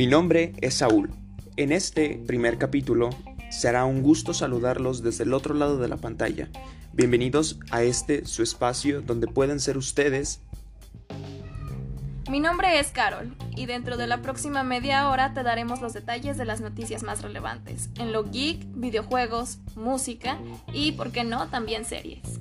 Mi nombre es Saúl. En este primer capítulo será un gusto saludarlos desde el otro lado de la pantalla. Bienvenidos a este su espacio donde pueden ser ustedes. Mi nombre es Carol y dentro de la próxima media hora te daremos los detalles de las noticias más relevantes en lo geek, videojuegos, música y, por qué no, también series.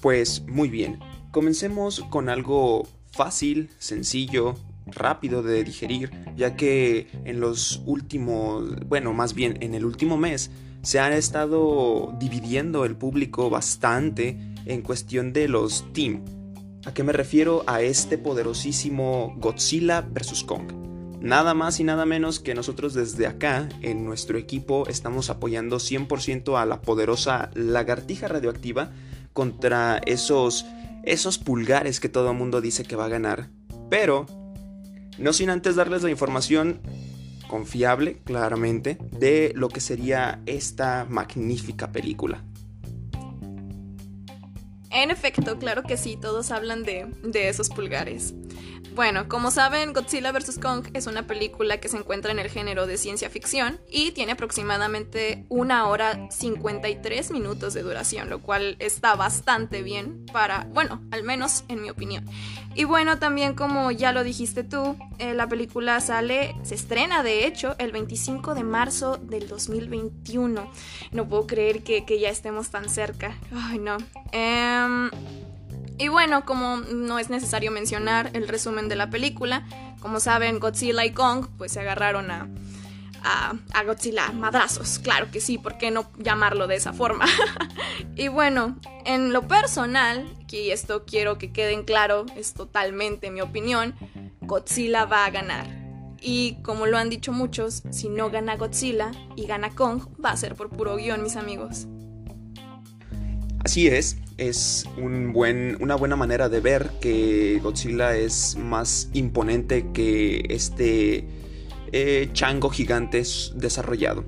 Pues muy bien, comencemos con algo fácil, sencillo, rápido de digerir, ya que en los últimos, bueno, más bien en el último mes, se han estado dividiendo el público bastante en cuestión de los team. ¿A qué me refiero? A este poderosísimo Godzilla vs. Kong. Nada más y nada menos que nosotros desde acá, en nuestro equipo, estamos apoyando 100% a la poderosa lagartija radioactiva contra esos, esos pulgares que todo el mundo dice que va a ganar. Pero no sin antes darles la información confiable, claramente, de lo que sería esta magnífica película. En efecto, claro que sí, todos hablan de, de esos pulgares. Bueno, como saben, Godzilla vs. Kong es una película que se encuentra en el género de ciencia ficción y tiene aproximadamente una hora 53 minutos de duración, lo cual está bastante bien para, bueno, al menos en mi opinión. Y bueno, también como ya lo dijiste tú, eh, la película sale, se estrena de hecho el 25 de marzo del 2021. No puedo creer que, que ya estemos tan cerca. Ay, no. Eh, y bueno, como no es necesario mencionar el resumen de la película, como saben, Godzilla y Kong pues se agarraron a, a, Godzilla madrazos. Claro que sí, ¿por qué no llamarlo de esa forma? y bueno, en lo personal, y esto quiero que queden claro, es totalmente mi opinión, Godzilla va a ganar. Y como lo han dicho muchos, si no gana Godzilla y gana Kong, va a ser por puro guion, mis amigos. Así es, es un buen, una buena manera de ver que Godzilla es más imponente que este eh, chango gigante desarrollado.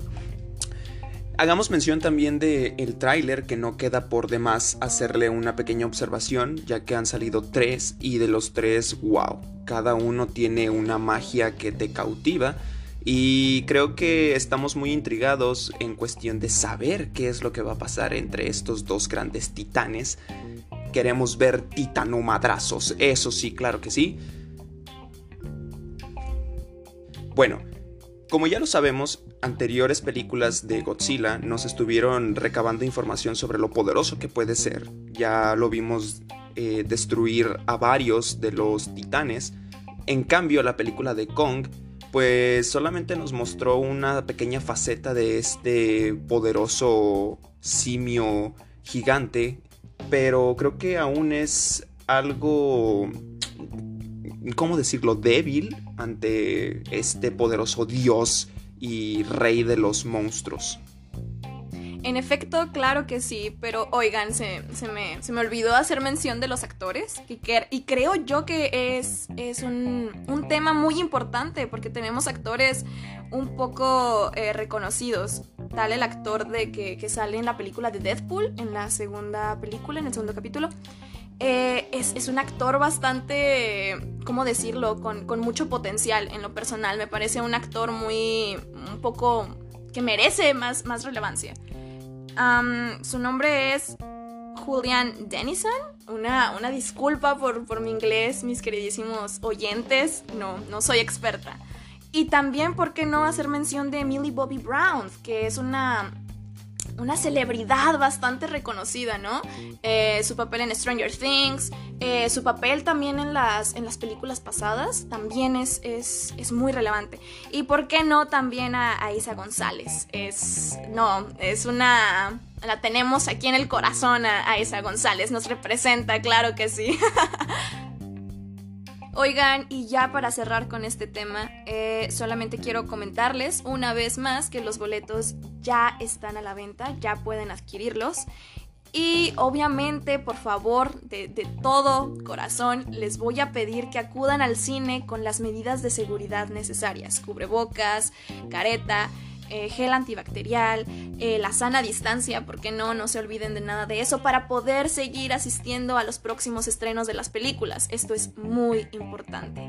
Hagamos mención también del el tráiler que no queda por demás hacerle una pequeña observación ya que han salido tres y de los tres, wow, cada uno tiene una magia que te cautiva y creo que estamos muy intrigados en cuestión de saber qué es lo que va a pasar entre estos dos grandes titanes. Queremos ver titanomadrazos, eso sí, claro que sí. Bueno, como ya lo sabemos, anteriores películas de Godzilla nos estuvieron recabando información sobre lo poderoso que puede ser. Ya lo vimos eh, destruir a varios de los titanes. En cambio, la película de Kong pues solamente nos mostró una pequeña faceta de este poderoso simio gigante, pero creo que aún es algo, ¿cómo decirlo?, débil ante este poderoso dios y rey de los monstruos. En efecto, claro que sí, pero oigan, se, me, olvidó hacer mención de los actores y, y creo yo que es, es un, tema muy importante porque tenemos actores un poco eh, reconocidos. Tal el actor de que, sale en la película de Deadpool, en la segunda película, en el segundo capítulo. Eh, es, un actor bastante, ¿cómo decirlo?, con, con mucho potencial en lo personal. Me parece un actor muy, un poco, que merece más, más relevancia su nombre es Julian Dennison. Una, una disculpa por, por, mi inglés, mis queridísimos oyentes. No, no soy experta. Y también, ¿por qué no hacer mención de Millie Bobby Brown? Que es una una celebridad bastante reconocida, ¿no? Eh, su papel en Stranger Things, eh, su papel también en las, en las películas pasadas, también es, es, muy relevante. Y por qué no también a, Isa González. Es, no, es una... La tenemos aquí en el corazón a, a Isa González, nos representa, claro que sí. Oigan, y ya para cerrar con este tema, eh, solamente quiero comentarles una vez más que los boletos ya están a la venta, ya pueden adquirirlos. Y obviamente, por favor, de, de, todo corazón, les voy a pedir que acudan al cine con las medidas de seguridad necesarias. Cubrebocas, careta, eh, gel antibacterial, eh, la sana distancia, porque no, no se olviden de nada de eso, para poder seguir asistiendo a los próximos estrenos de las películas. Esto es muy importante.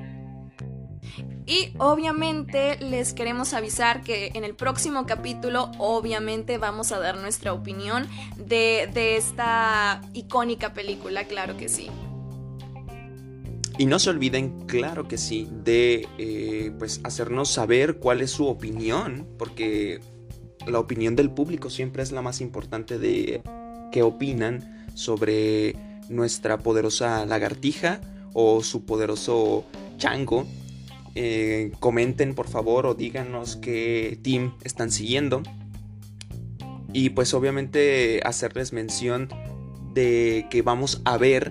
Y obviamente les queremos avisar que en el próximo capítulo obviamente vamos a dar nuestra opinión de, de esta icónica película, claro que sí. Y no se olviden, claro que sí, de eh, pues hacernos saber cuál es su opinión, porque la opinión del público siempre es la más importante de qué opinan sobre nuestra poderosa lagartija o su poderoso chango. Eh, comenten por favor o díganos qué team están siguiendo. Y pues obviamente hacerles mención de que vamos a ver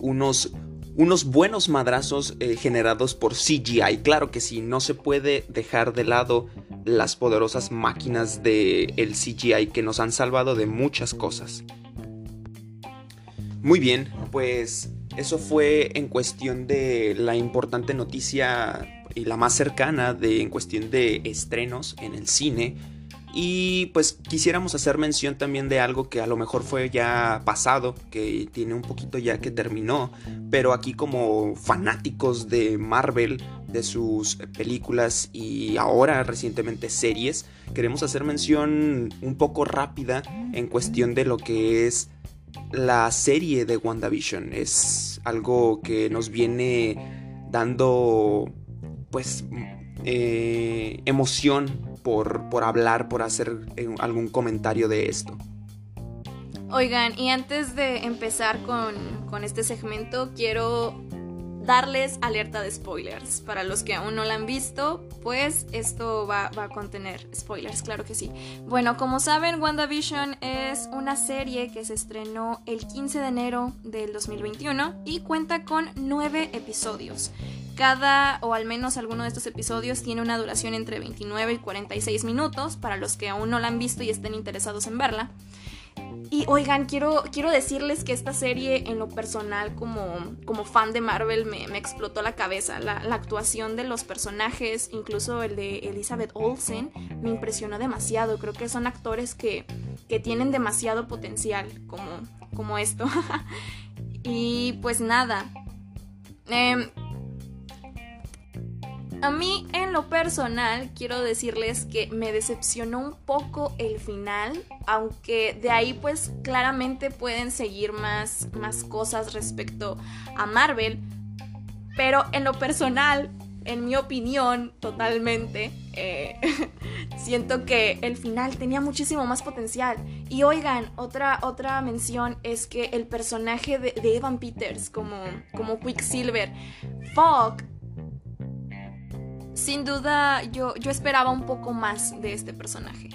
unos unos buenos madrazos eh, generados por CGI. Claro que sí, no se puede dejar de lado las poderosas máquinas del el CGI que nos han salvado de muchas cosas. Muy bien, pues eso fue en cuestión de la importante noticia y la más cercana de en cuestión de estrenos en el cine y pues quisiéramos hacer mención también de algo que a lo mejor fue ya pasado, que tiene un poquito ya que terminó, pero aquí como fanáticos de Marvel, de sus películas y ahora recientemente series, queremos hacer mención un poco rápida en cuestión de lo que es la serie de WandaVision. Es algo que nos viene dando pues eh, emoción por, hablar, por hacer eh, algún comentario de esto. Oigan, y antes de empezar con, este segmento, quiero darles alerta de spoilers. Para los que aún no la han visto, pues esto va, va, a contener spoilers, claro que sí. Bueno, como saben, WandaVision es una serie que se estrenó el 15 de enero del 2021 y cuenta con nueve episodios. Cada, o al menos alguno de estos episodios, tiene una duración entre 29 y 46 minutos, para los que aún no la han visto y estén interesados en verla. Y oigan, quiero, quiero decirles que esta serie en lo personal como, como fan de Marvel me, explotó la cabeza. La, actuación de los personajes, incluso el de Elizabeth Olsen, me impresionó demasiado. Creo que son actores que, que tienen demasiado potencial como, como esto. y pues nada. Eh, a mí en lo personal quiero decirles que me decepcionó un poco el final, aunque de ahí pues claramente pueden seguir más, más cosas respecto a Marvel, pero en lo personal, en mi opinión totalmente, eh, siento que el final tenía muchísimo más potencial. Y oigan, otra, otra mención es que el personaje de, Evan Peters como, como Quicksilver, fuck, sin duda yo, yo esperaba un poco más de este personaje.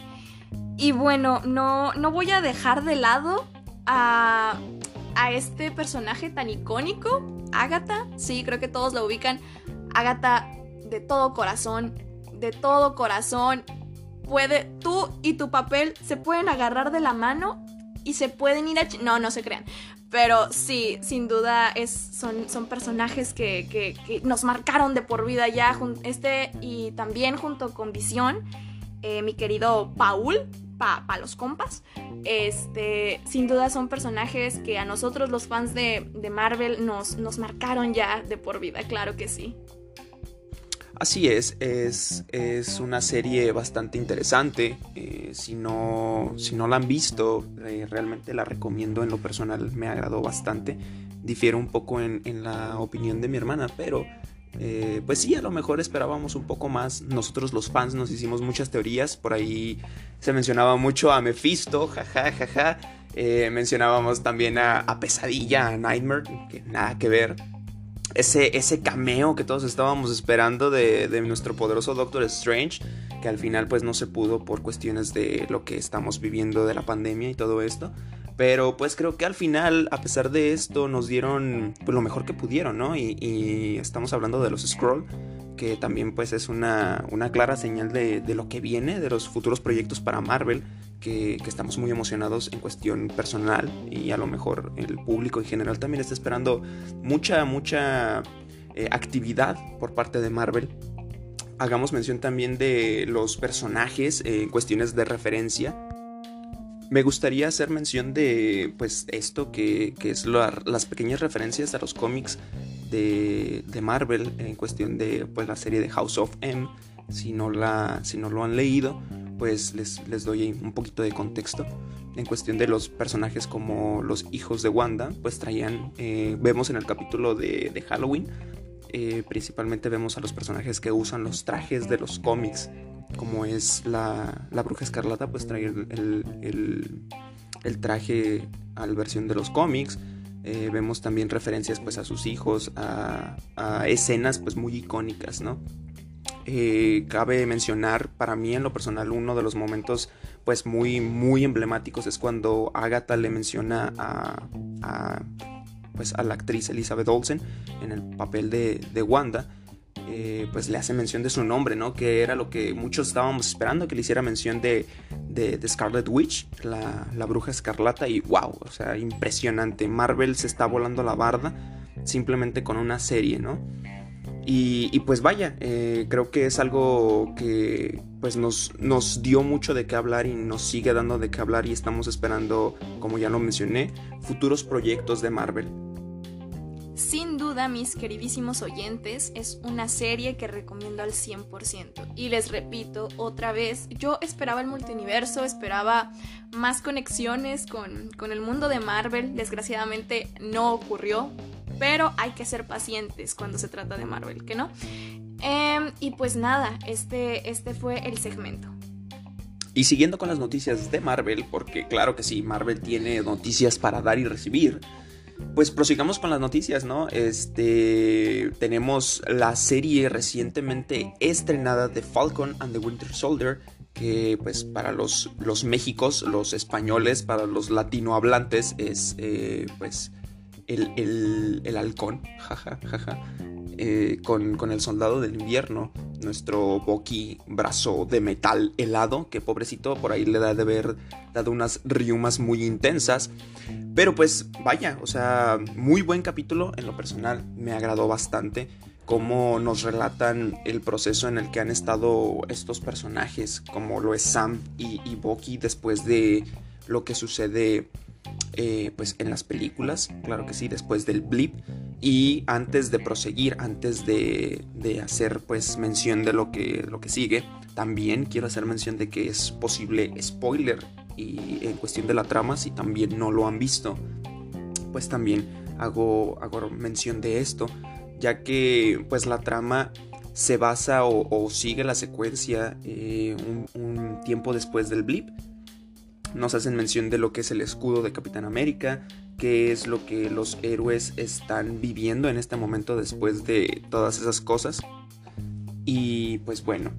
Y bueno, no, no voy a dejar de lado a, a este personaje tan icónico, Agatha. Sí, creo que todos la ubican. Agatha de todo corazón, de todo corazón. Puede, tú y tu papel se pueden agarrar de la mano y se pueden ir a... No, no se crean. Pero sí, sin duda es, son, son personajes que, nos marcaron de por vida ya. Este y también junto con Visión, eh, mi querido Paul, para pa los compas. Este, sin duda son personajes que a nosotros los fans de, de Marvel nos, nos marcaron ya de por vida, claro que sí. Así es, es, es, una serie bastante interesante. Eh, si, no, si no la han visto, eh, realmente la recomiendo. En lo personal me agradó bastante. Difiero un poco en, la opinión de mi hermana, pero eh, pues sí, a lo mejor esperábamos un poco más. Nosotros los fans nos hicimos muchas teorías. Por ahí se mencionaba mucho a Mephisto, jaja, jaja. mencionábamos también a, a Pesadilla, a Nightmare, que nada que ver ese, ese cameo que todos estábamos esperando de, nuestro poderoso Doctor Strange, que al final pues no se pudo por cuestiones de lo que estamos viviendo de la pandemia y todo esto. Pero pues creo que al final, a pesar de esto, nos dieron pues, lo mejor que pudieron, ¿no? Y, estamos hablando de los Scroll, que también pues es una, una clara señal de, de, lo que viene, de los futuros proyectos para Marvel, que, estamos muy emocionados en cuestión personal y a lo mejor el público en general también está esperando mucha, mucha eh, actividad por parte de Marvel. Hagamos mención también de los personajes en cuestiones de referencia. Me gustaría hacer mención de pues esto que, es las pequeñas referencias a los cómics de, de, Marvel en cuestión de pues, la serie de House of M. Si no, la, si no lo han leído, pues les, les doy un poquito de contexto. En cuestión de los personajes como los hijos de Wanda, pues traían, eh, vemos en el capítulo de, Halloween, eh, principalmente vemos a los personajes que usan los trajes de los cómics, como es la, la bruja escarlata, pues trae el, el, el, traje a la versión de los cómics. Eh, vemos también referencias pues a sus hijos, a, a escenas pues muy icónicas, ¿no? Eh, cabe mencionar para mí en lo personal uno de los momentos pues muy muy emblemáticos es cuando Agatha le menciona a, pues a la actriz Elizabeth Olsen en el papel de, de Wanda eh, pues le hace mención de su nombre, ¿no? Que era lo que muchos estábamos esperando, que le hiciera mención de, de, de Scarlet Witch, la, la, bruja escarlata, y wow, o sea, impresionante. Marvel se está volando la barda simplemente con una serie, ¿no? Y, pues vaya, eh, creo que es algo que pues nos, nos dio mucho de qué hablar y nos sigue dando de qué hablar y estamos esperando, como ya lo mencioné, futuros proyectos de Marvel. Sin duda, mis queridísimos oyentes, es una serie que recomiendo al 100%. Y les repito otra vez, yo esperaba el multiverso, esperaba más conexiones con, con el mundo de Marvel. Desgraciadamente no ocurrió, pero hay que ser pacientes cuando se trata de Marvel, ¿que no? Eh, y pues nada, este, este fue el segmento. Y siguiendo con las noticias de Marvel, porque claro que sí, Marvel tiene noticias para dar y recibir pues prosigamos con las noticias, ¿no? Este, tenemos la serie recientemente estrenada de Falcon and the Winter Soldier, que pues para los, los Méxicos, los españoles, para los latinohablantes es eh, pues el, el, el halcón, jaja, jaja, eh, con, con, el soldado del invierno, nuestro Boki brazo de metal helado, que pobrecito por ahí le da de haber dado unas riumas muy intensas. Pero pues vaya, o sea, muy buen capítulo en lo personal, me agradó bastante cómo nos relatan el proceso en el que han estado estos personajes, como lo es Sam y, y Bucky después de lo que sucede eh, pues en las películas, claro que sí, después del blip. Y antes de proseguir, antes de, de hacer pues mención de lo que, lo que sigue, también quiero hacer mención de que es posible spoiler y en cuestión de la trama, si también no lo han visto, pues también hago, hago mención de esto, ya que pues la trama se basa o, sigue la secuencia eh, un, tiempo después del blip. Nos hacen mención de lo que es el escudo de Capitán América, qué es lo que los héroes están viviendo en este momento después de todas esas cosas. Y pues bueno,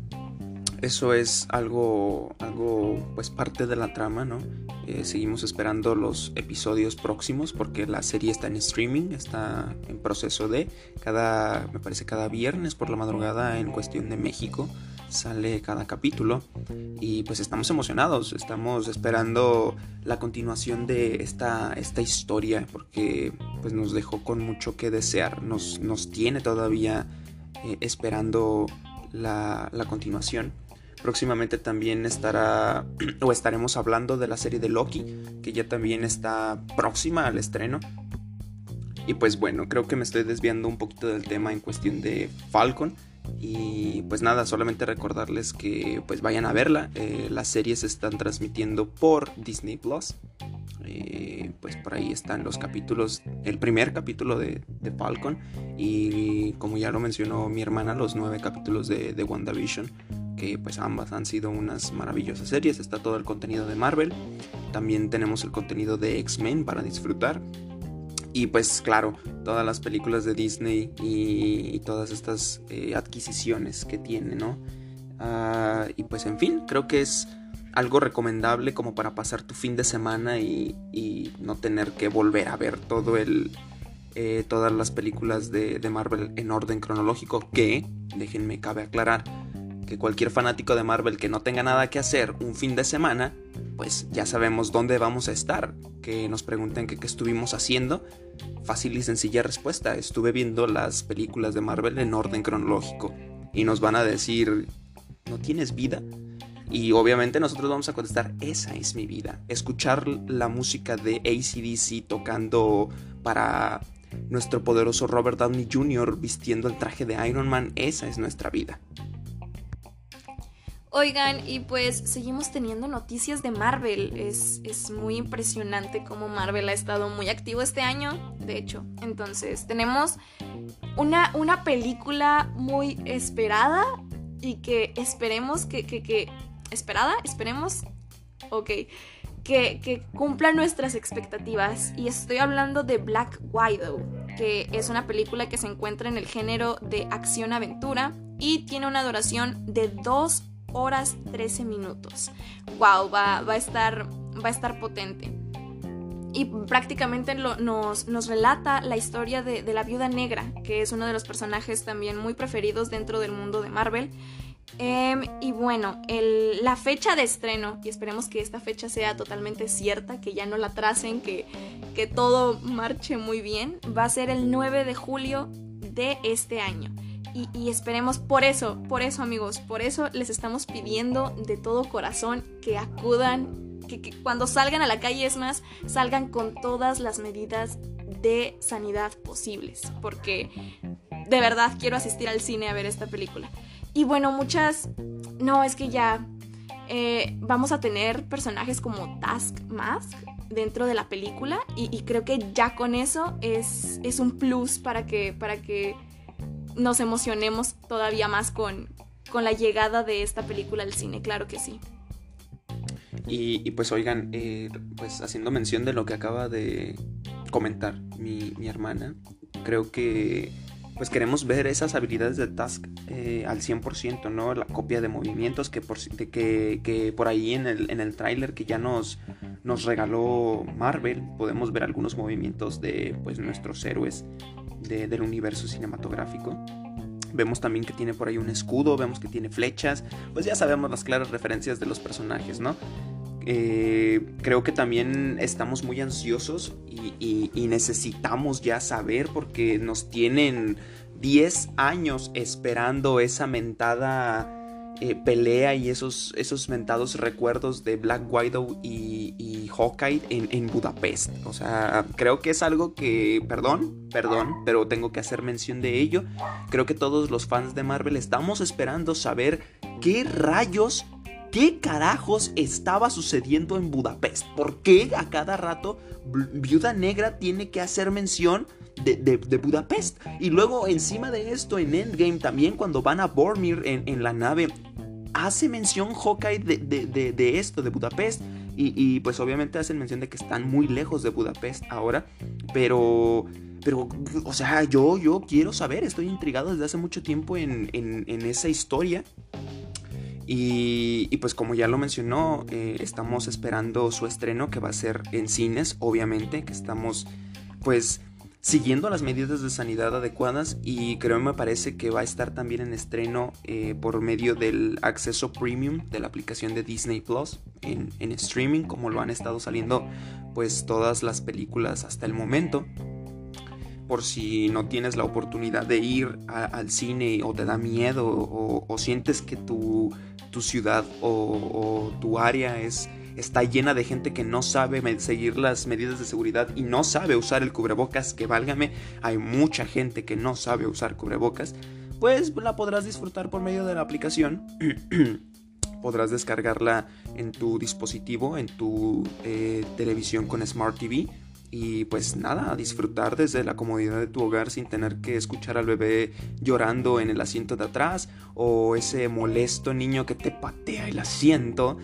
eso es algo, algo, pues parte de la trama, ¿no? Eh, seguimos esperando los episodios próximos porque la serie está en streaming, está en proceso de cada, me parece cada viernes por la madrugada en cuestión de México sale cada capítulo y pues estamos emocionados, estamos esperando la continuación de esta, esta historia porque pues nos dejó con mucho que desear, nos, nos tiene todavía eh, esperando la, la continuación. Próximamente también estará o estaremos hablando de la serie de Loki, que ya también está próxima al estreno. Y pues bueno, creo que me estoy desviando un poquito del tema en cuestión de Falcon. Y pues nada, solamente recordarles que pues vayan a verla. Eh, las series se están transmitiendo por Disney Plus. Eh, pues por ahí están los capítulos, el primer capítulo de, de, Falcon y como ya lo mencionó mi hermana, los nueve capítulos de, de WandaVision, que pues ambas han sido unas maravillosas series. Está todo el contenido de Marvel, también tenemos el contenido de X-Men para disfrutar. Y pues claro, todas las películas de Disney y, y todas estas eh, adquisiciones que tiene, ¿no? Uh, y pues en fin, creo que es algo recomendable como para pasar tu fin de semana y, y no tener que volver a ver todo el, eh, todas las películas de, de, Marvel en orden cronológico. Que, déjenme cabe aclarar, que cualquier fanático de Marvel que no tenga nada que hacer un fin de semana, pues ya sabemos dónde vamos a estar. Que nos pregunten qué estuvimos haciendo. Fácil y sencilla respuesta. Estuve viendo las películas de Marvel en orden cronológico. Y nos van a decir, ¿no tienes vida? Y obviamente nosotros vamos a contestar, esa es mi vida. Escuchar la música de ACDC tocando para nuestro poderoso Robert Downey Jr. vistiendo el traje de Iron Man, esa es nuestra vida. Oigan, y pues seguimos teniendo noticias de Marvel. Es, es, muy impresionante cómo Marvel ha estado muy activo este año, de hecho. Entonces, tenemos una, una película muy esperada y que esperemos que, que, que... ¿Esperada? Esperemos. Ok. Que, que cumpla nuestras expectativas. Y estoy hablando de Black Widow, que es una película que se encuentra en el género de acción-aventura y tiene una duración de dos horas 13 minutos. Wow, va, va, a, estar, va a estar potente. Y prácticamente nos, nos, relata la historia de, la viuda negra, que es uno de los personajes también muy preferidos dentro del mundo de Marvel. Em, y bueno, la fecha de estreno, y esperemos que esta fecha sea totalmente cierta, que ya no la tracen, que, que todo marche muy bien, va a ser el 9 de julio de este año. Y, esperemos por eso, por eso amigos, por eso les estamos pidiendo de todo corazón que acudan, que, cuando salgan a la calle es más, salgan con todas las medidas de sanidad posibles, porque de verdad quiero asistir al cine a ver esta película. Y bueno, muchas, no, es que ya eh, vamos a tener personajes como Taskmask dentro de la película y, y, creo que ya con eso es, es un plus para que, para que nos emocionemos todavía más con, con la llegada de esta película al cine, claro que sí. Y, pues oigan, eh, pues haciendo mención de lo que acaba de comentar mi, hermana, creo que pues queremos ver esas habilidades de Task eh, al 100%, ¿no? La copia de movimientos que por, que, que por ahí en el, en el tráiler que ya nos, nos regaló Marvel, podemos ver algunos movimientos de pues nuestros héroes del universo cinematográfico. Vemos también que tiene por ahí un escudo, vemos que tiene flechas, pues ya sabemos las claras referencias de los personajes, ¿no? Eh, creo que también estamos muy ansiosos y, necesitamos ya saber porque nos tienen 10 años esperando esa mentada eh, pelea y esos, esos mentados recuerdos de Black Widow y Hawkeye en, Budapest. O sea, creo que es algo que, perdón, perdón, pero tengo que hacer mención de ello. Creo que todos los fans de Marvel estamos esperando saber qué rayos ¿Qué carajos estaba sucediendo en Budapest? ¿Por qué a cada rato Viuda Negra tiene que hacer mención de, Budapest? Y luego encima de esto en Endgame también cuando van a Bormir en la nave hace mención Hawkeye de, esto, de Budapest. Y, pues obviamente hacen mención de que están muy lejos de Budapest ahora. Pero, pero, o sea, yo, yo quiero saber, estoy intrigado desde hace mucho tiempo en, esa historia. Y, pues como ya lo mencionó, eh, estamos esperando su estreno que va a ser en cines, obviamente, que estamos pues siguiendo las medidas de sanidad adecuadas y creo me parece que va a estar también en estreno eh, por medio del acceso premium de la aplicación de Disney Plus en, streaming como lo han estado saliendo pues todas las películas hasta el momento por si no tienes la oportunidad de ir al cine o te da miedo o, sientes que tu, tu ciudad o tu área es está llena de gente que no sabe seguir las medidas de seguridad y no sabe usar el cubrebocas, que válgame, hay mucha gente que no sabe usar cubrebocas, pues la podrás disfrutar por medio de la aplicación. podrás descargarla en tu dispositivo, en tu eh, televisión con Smart TV. Y pues nada, disfrutar desde la comodidad de tu hogar sin tener que escuchar al bebé llorando en el asiento de atrás o ese molesto niño que te patea el asiento.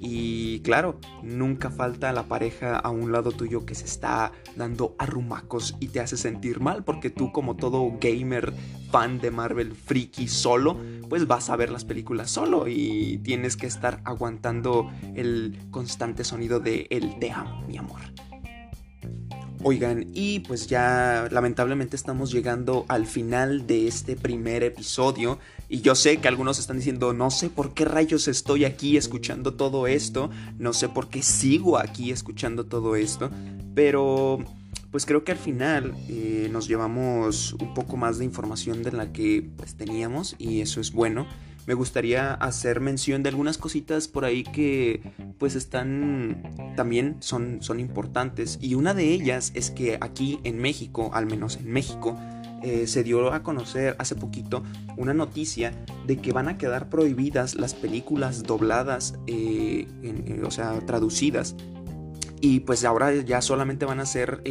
Y claro, nunca falta la pareja a un lado tuyo que se está dando arrumacos y te hace sentir mal porque tú como todo gamer fan de Marvel friki solo, pues vas a ver las películas solo y tienes que estar aguantando el constante sonido de el te amo, mi amor. Oigan, y pues ya lamentablemente estamos llegando al final de este primer episodio. Y yo sé que algunos están diciendo, no sé por qué rayos estoy aquí escuchando todo esto, no sé por qué sigo aquí escuchando todo esto, pero pues creo que al final eh, nos llevamos un poco más de información de la que pues teníamos y eso es bueno me gustaría hacer mención de algunas cositas por ahí que pues están también son, son importantes y una de ellas es que aquí en México, al menos en México, eh, se dio a conocer hace poquito una noticia de que van a quedar prohibidas las películas dobladas, eh, eh, o sea, traducidas. Y pues ahora ya solamente van a ser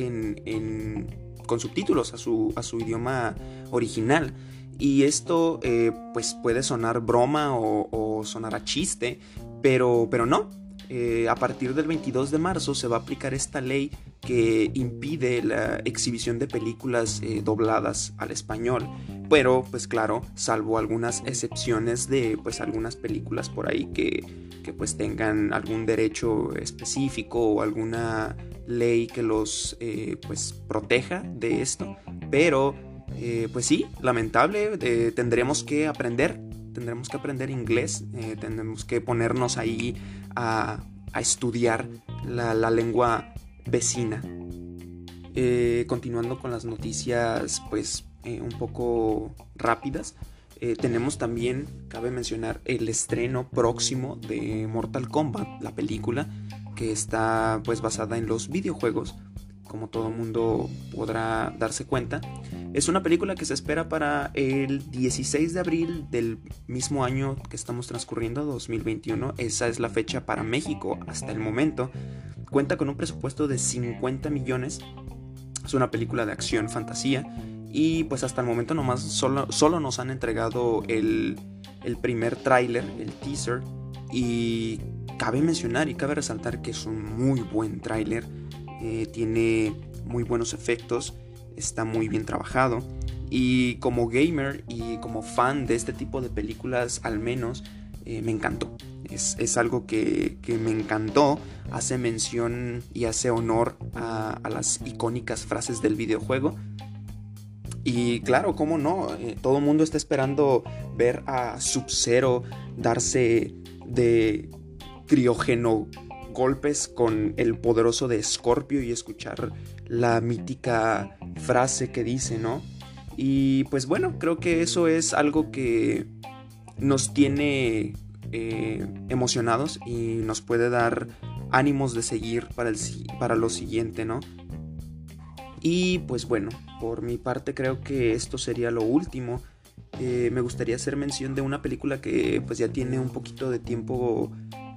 con subtítulos a su, a su idioma original. Y esto pues puede sonar broma o, sonar a chiste, pero, pero no. a partir del 22 de marzo se va a aplicar esta ley que impide la exhibición de películas eh, dobladas al español. Pero, pues claro, salvo algunas excepciones de pues algunas películas por ahí que, que pues tengan algún derecho específico o alguna ley que los eh, pues proteja de esto. Pero, eh, pues sí, lamentable, tendremos que aprender, tendremos que aprender inglés, tendremos que ponernos ahí a, a estudiar la, la lengua vecina. Eh, continuando con las noticias, pues eh, un poco rápidas. Eh, tenemos también, cabe mencionar, el estreno próximo de Mortal Kombat, la película, que está pues basada en los videojuegos, como todo mundo podrá darse cuenta. Es una película que se espera para el 16 de abril del mismo año que estamos transcurriendo, 2021. Esa es la fecha para México hasta el momento. Cuenta con un presupuesto de 50 millones. Es una película de acción, fantasía. Y pues hasta el momento nomás solo, solo nos han entregado el, primer tráiler, el teaser. Y cabe mencionar y cabe resaltar que es un muy buen tráiler. Eh, tiene muy buenos efectos. Está muy bien trabajado. Y como gamer y como fan de este tipo de películas al menos, eh, me encantó. Es, algo que, me encantó. Hace mención y hace honor a, las icónicas frases del videojuego. Y claro, cómo no, eh, todo el mundo está esperando ver a Sub-Zero darse de criógeno golpes con el poderoso de Scorpio y escuchar la mítica frase que dice, ¿no? Y pues bueno, creo que eso es algo que nos tiene eh, emocionados y nos puede dar ánimos de seguir para, el, para lo siguiente, ¿no? Y pues bueno, por mi parte creo que esto sería lo último. Eh, me gustaría hacer mención de una película que pues ya tiene un poquito de tiempo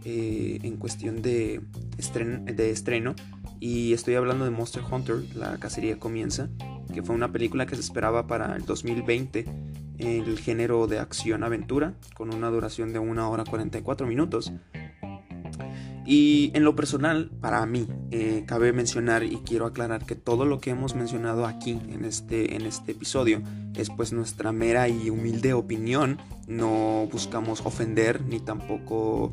eh, en cuestión de, de estreno. Y estoy hablando de Monster Hunter, la cacería comienza, que fue una película que se esperaba para el 2020 el género de acción-aventura, con una duración de 1 hora 44 minutos. Y en lo personal, para mí, eh, cabe mencionar y quiero aclarar que todo lo que hemos mencionado aquí en este, en este episodio es pues nuestra mera y humilde opinión. No buscamos ofender ni tampoco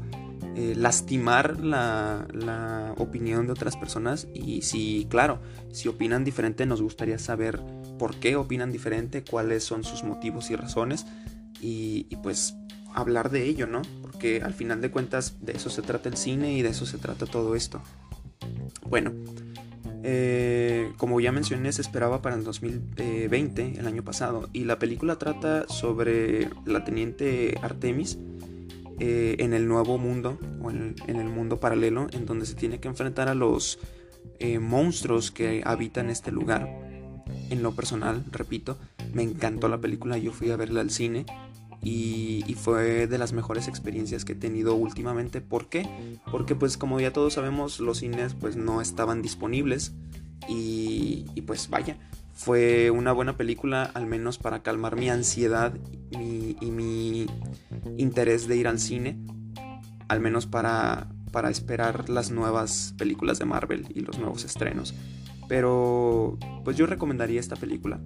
eh, lastimar la, la, opinión de otras personas. Y si, claro, si opinan diferente, nos gustaría saber por qué opinan diferente, cuáles son sus motivos y razones y, pues hablar de ello, ¿no? Porque al final de cuentas de eso se trata el cine y de eso se trata todo esto. Bueno, eh, como ya mencioné, se esperaba para el 2020, el año pasado, y la película trata sobre la teniente Artemis eh, en el nuevo mundo, o en, el mundo paralelo, en donde se tiene que enfrentar a los eh, monstruos que habitan este lugar en lo personal, repito, me encantó la película, yo fui a verla al cine y, fue de las mejores experiencias que he tenido últimamente. ¿Por qué? Porque pues como ya todos sabemos, los cines pues no estaban disponibles y, pues vaya, fue una buena película al menos para calmar mi ansiedad y mi interés de ir al cine, al menos para, para esperar las nuevas películas de Marvel y los nuevos estrenos. Pero pues yo recomendaría esta película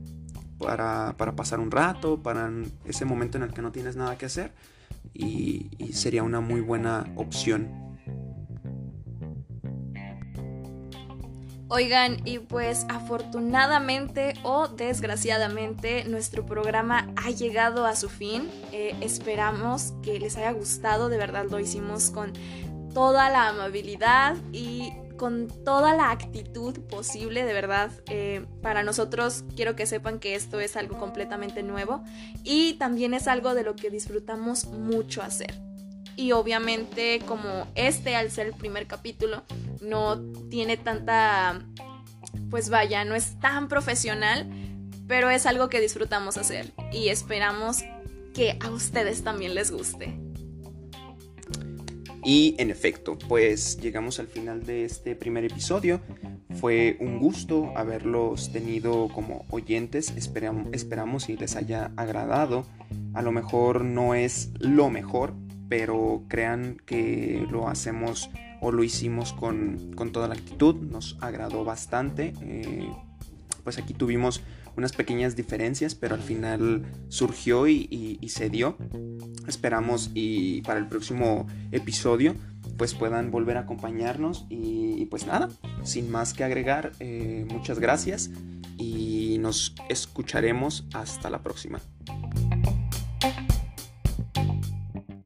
para, pasar un rato, para ese momento en el que no tienes nada que hacer y, sería una muy buena opción. Oigan, y pues afortunadamente o desgraciadamente nuestro programa ha llegado a su fin. Eh, esperamos que les haya gustado, de verdad lo hicimos con toda la amabilidad y con toda la actitud posible, de verdad. Eh, para nosotros quiero que sepan que esto es algo completamente nuevo y también es algo de lo que disfrutamos mucho hacer. Y obviamente como este al ser el primer capítulo no tiene tanta, pues vaya, no es tan profesional, pero es algo que disfrutamos hacer y esperamos que a ustedes también les guste. Y en efecto, pues llegamos al final de este primer episodio. Fue un gusto haberlos tenido como oyentes. Esperamos, y les haya agradado. A lo mejor no es lo mejor, pero crean que lo hacemos o lo hicimos con, toda la actitud. Nos agradó bastante. Eh, pues aquí tuvimos unas pequeñas diferencias, pero al final surgió y, se dio. Esperamos y para el próximo episodio pues puedan volver a acompañarnos y, pues nada, sin más que agregar, eh, muchas gracias y nos escucharemos hasta la próxima.